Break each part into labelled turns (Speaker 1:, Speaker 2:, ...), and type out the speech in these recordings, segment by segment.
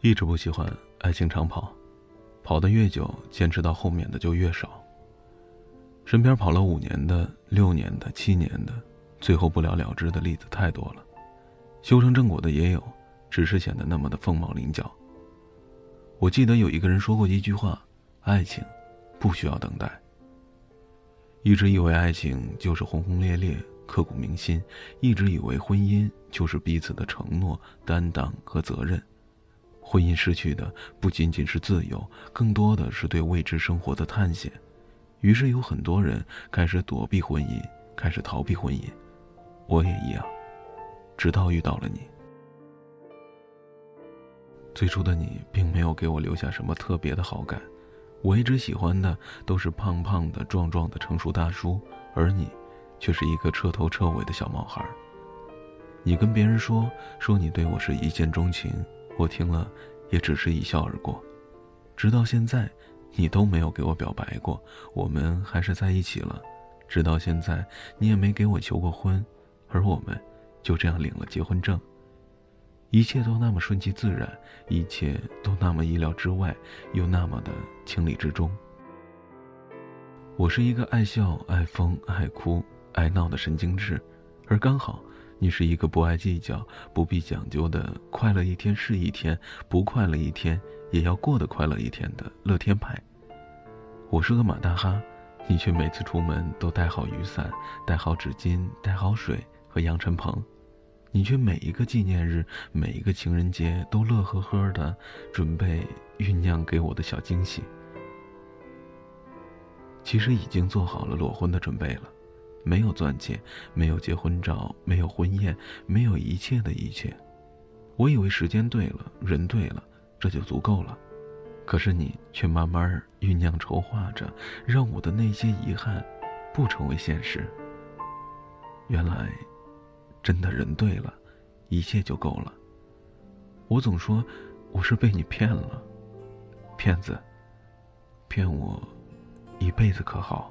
Speaker 1: 一直不喜欢爱情长跑，跑得越久，坚持到后面的就越少。身边跑了五年的、六年的、七年的，最后不了了之的例子太多了。修成正果的也有，只是显得那么的凤毛麟角。我记得有一个人说过一句话：“爱情，不需要等待。”一直以为爱情就是轰轰烈烈、刻骨铭心，一直以为婚姻就是彼此的承诺、担当和责任。婚姻失去的不仅仅是自由，更多的是对未知生活的探险。于是有很多人开始躲避婚姻，开始逃避婚姻。我也一样，直到遇到了你。最初的你并没有给我留下什么特别的好感，我一直喜欢的都是胖胖的、壮壮的成熟大叔，而你，却是一个彻头彻尾的小毛孩。你跟别人说说你对我是一见钟情。我听了，也只是一笑而过。直到现在，你都没有给我表白过，我们还是在一起了。直到现在，你也没给我求过婚，而我们就这样领了结婚证。一切都那么顺其自然，一切都那么意料之外，又那么的情理之中。我是一个爱笑、爱疯、爱哭、爱闹的神经质，而刚好。你是一个不爱计较、不必讲究的快乐一天是一天，不快乐一天也要过得快乐一天的乐天派。我是个马大哈，你却每次出门都带好雨伞、带好纸巾、带好水和杨尘鹏，你却每一个纪念日、每一个情人节都乐呵呵的准备酝酿给我的小惊喜。其实已经做好了裸婚的准备了。没有钻戒，没有结婚照，没有婚宴，没有一切的一切。我以为时间对了，人对了，这就足够了。可是你却慢慢酝酿筹划着，让我的那些遗憾不成为现实。原来，真的人对了，一切就够了。我总说我是被你骗了，骗子，骗我一辈子可好？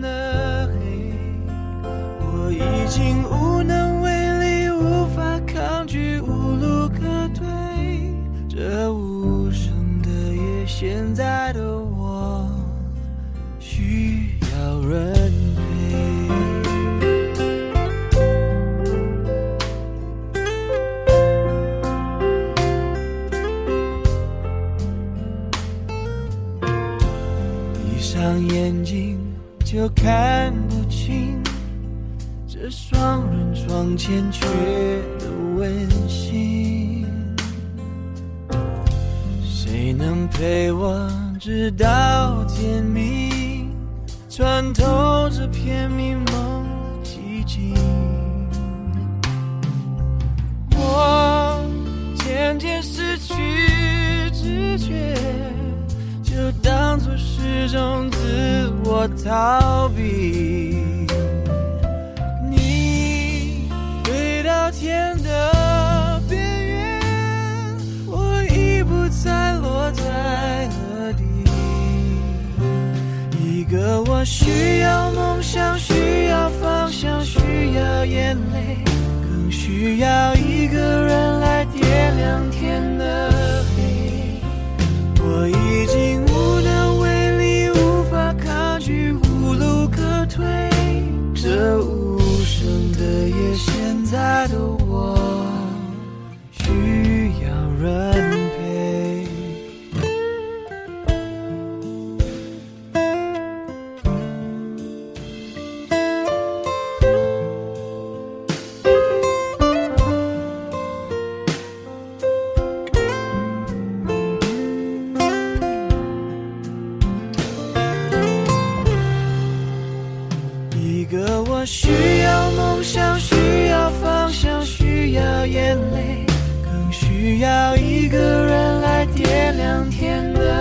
Speaker 2: 现在的我需要人陪。闭上眼睛就看不清。这双人床欠缺的温馨，谁能陪我直到天明，穿透这片迷蒙寂静？我渐渐失去知觉，就当作是种自我逃避。需要梦想，需要方向，需要眼泪，更需要一个人来点亮天的一个我需要梦想需要方向需要眼泪更需要一个人来点亮天的